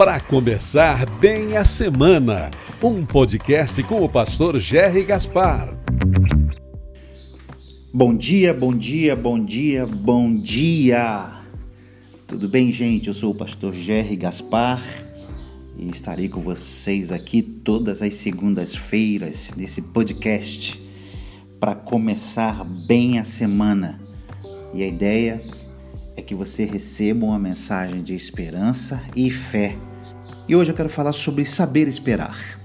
para começar bem a semana. Um podcast com o pastor Jerry Gaspar. Bom dia, bom dia, bom dia, bom dia. Tudo bem, gente? Eu sou o pastor Jerry Gaspar e estarei com vocês aqui todas as segundas-feiras nesse podcast para começar bem a semana. E a ideia é que você receba uma mensagem de esperança e fé. E hoje eu quero falar sobre saber esperar.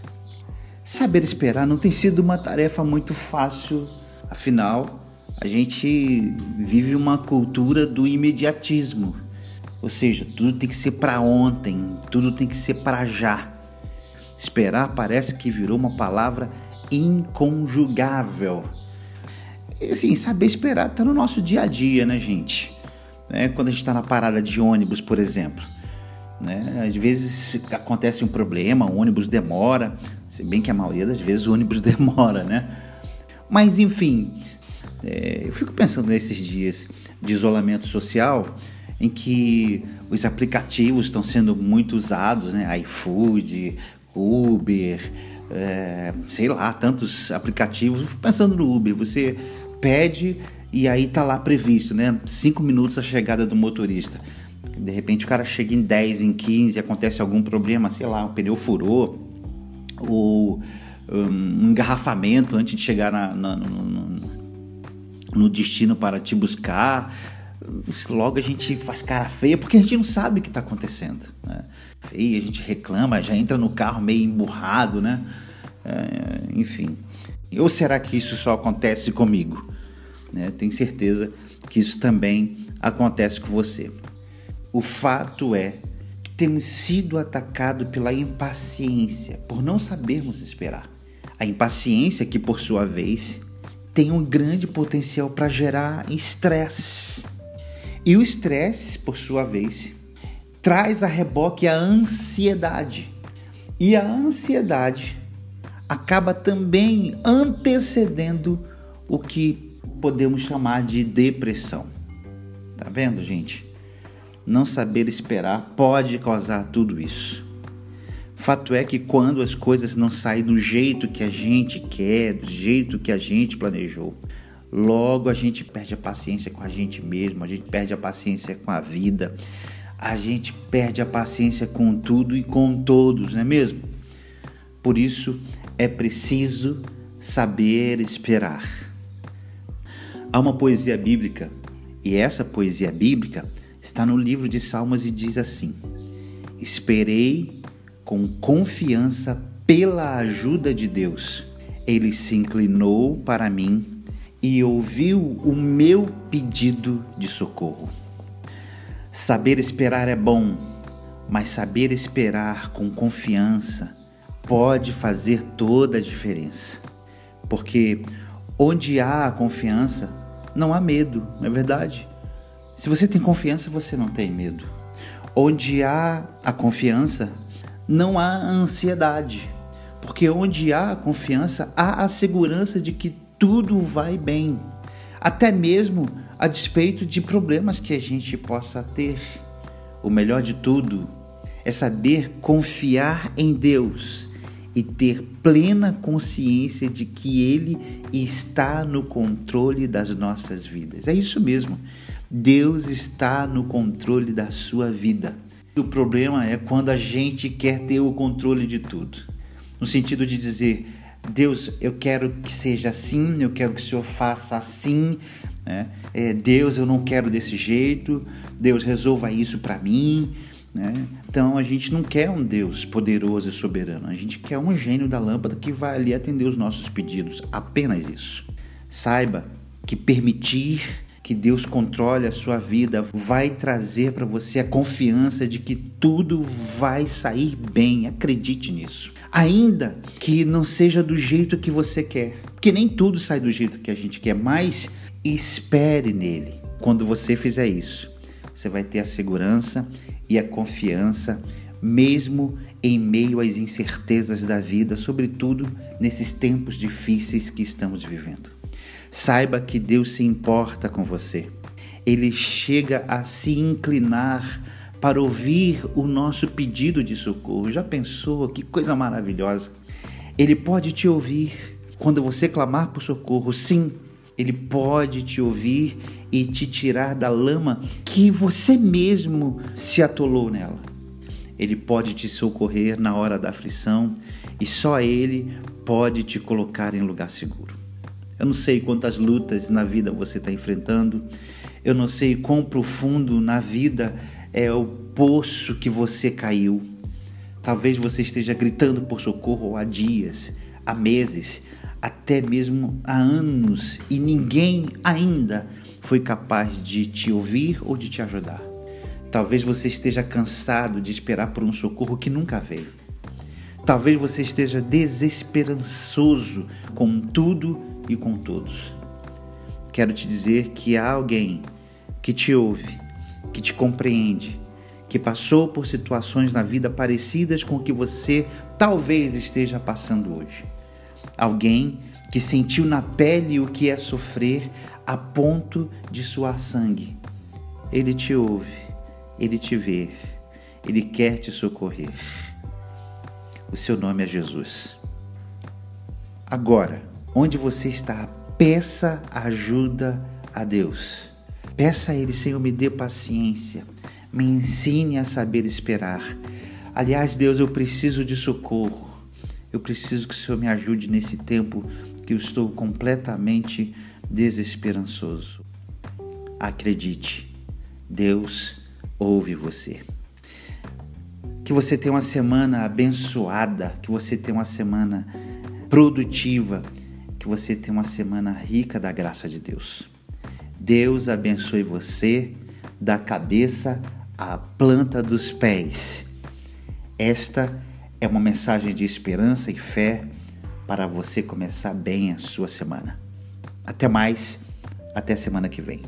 Saber esperar não tem sido uma tarefa muito fácil, afinal, a gente vive uma cultura do imediatismo. Ou seja, tudo tem que ser para ontem, tudo tem que ser para já. Esperar parece que virou uma palavra inconjugável. E assim, saber esperar está no nosso dia a dia, né, gente? né? quando a gente está na parada de ônibus, por exemplo. Né? Às vezes acontece um problema, o ônibus demora, se bem que a maioria das vezes o ônibus demora, né? Mas enfim, é, eu fico pensando nesses dias de isolamento social em que os aplicativos estão sendo muito usados, né? iFood, Uber, é, sei lá, tantos aplicativos. Eu fico pensando no Uber, você pede e aí tá lá previsto, né? Cinco minutos a chegada do motorista. De repente o cara chega em 10, em 15, acontece algum problema, sei lá, o pneu furou, ou um engarrafamento antes de chegar na, na, no, no destino para te buscar. Logo a gente faz cara feia porque a gente não sabe o que está acontecendo. Né? Feia, a gente reclama, já entra no carro meio emburrado, né? É, enfim. Ou será que isso só acontece comigo? Né? Tenho certeza que isso também acontece com você. O fato é que temos sido atacados pela impaciência, por não sabermos esperar. A impaciência, que por sua vez tem um grande potencial para gerar estresse. E o estresse, por sua vez, traz a reboque a ansiedade. E a ansiedade acaba também antecedendo o que podemos chamar de depressão. Tá vendo, gente? Não saber esperar pode causar tudo isso. Fato é que quando as coisas não saem do jeito que a gente quer, do jeito que a gente planejou, logo a gente perde a paciência com a gente mesmo, a gente perde a paciência com a vida, a gente perde a paciência com tudo e com todos, não é mesmo? Por isso é preciso saber esperar. Há uma poesia bíblica, e essa poesia bíblica está no livro de Salmos e diz assim: Esperei com confiança pela ajuda de Deus. Ele se inclinou para mim e ouviu o meu pedido de socorro. Saber esperar é bom, mas saber esperar com confiança pode fazer toda a diferença. Porque onde há a confiança, não há medo, não é verdade? Se você tem confiança, você não tem medo. Onde há a confiança, não há ansiedade. Porque onde há a confiança, há a segurança de que tudo vai bem. Até mesmo a despeito de problemas que a gente possa ter. O melhor de tudo é saber confiar em Deus e ter plena consciência de que Ele está no controle das nossas vidas. É isso mesmo. Deus está no controle da sua vida. O problema é quando a gente quer ter o controle de tudo. No sentido de dizer, Deus, eu quero que seja assim, eu quero que o Senhor faça assim. Né? É, Deus, eu não quero desse jeito. Deus, resolva isso para mim. Né? Então a gente não quer um Deus poderoso e soberano, a gente quer um gênio da lâmpada que vai ali atender os nossos pedidos, apenas isso. Saiba que permitir que Deus controle a sua vida vai trazer para você a confiança de que tudo vai sair bem, acredite nisso. Ainda que não seja do jeito que você quer, porque nem tudo sai do jeito que a gente quer, mas espere nele. Quando você fizer isso, você vai ter a segurança e a confiança, mesmo em meio às incertezas da vida, sobretudo nesses tempos difíceis que estamos vivendo. Saiba que Deus se importa com você. Ele chega a se inclinar para ouvir o nosso pedido de socorro. Já pensou? Que coisa maravilhosa! Ele pode te ouvir quando você clamar por socorro. Sim, ele pode te ouvir e te tirar da lama que você mesmo se atolou nela. Ele pode te socorrer na hora da aflição e só Ele pode te colocar em lugar seguro. Eu não sei quantas lutas na vida você está enfrentando, eu não sei quão profundo na vida é o poço que você caiu. Talvez você esteja gritando por socorro há dias, há meses, até mesmo há anos e ninguém ainda foi capaz de te ouvir ou de te ajudar. Talvez você esteja cansado de esperar por um socorro que nunca veio. Talvez você esteja desesperançoso com tudo e com todos. Quero te dizer que há alguém que te ouve, que te compreende, que passou por situações na vida parecidas com o que você talvez esteja passando hoje Alguém que sentiu na pele o que é sofrer a ponto de suar sangue. Ele te ouve, ele te vê, ele quer te socorrer. O seu nome é Jesus. Agora, onde você está, peça ajuda a Deus. Peça a Ele, Senhor, me dê paciência, me ensine a saber esperar. Aliás, Deus, eu preciso de socorro. Eu preciso que o Senhor me ajude nesse tempo que eu estou completamente desesperançoso. Acredite, Deus ouve você. Que você tenha uma semana abençoada, que você tenha uma semana produtiva, que você tenha uma semana rica da graça de Deus. Deus abençoe você da cabeça à planta dos pés. Esta é uma mensagem de esperança e fé para você começar bem a sua semana. Até mais, até semana que vem.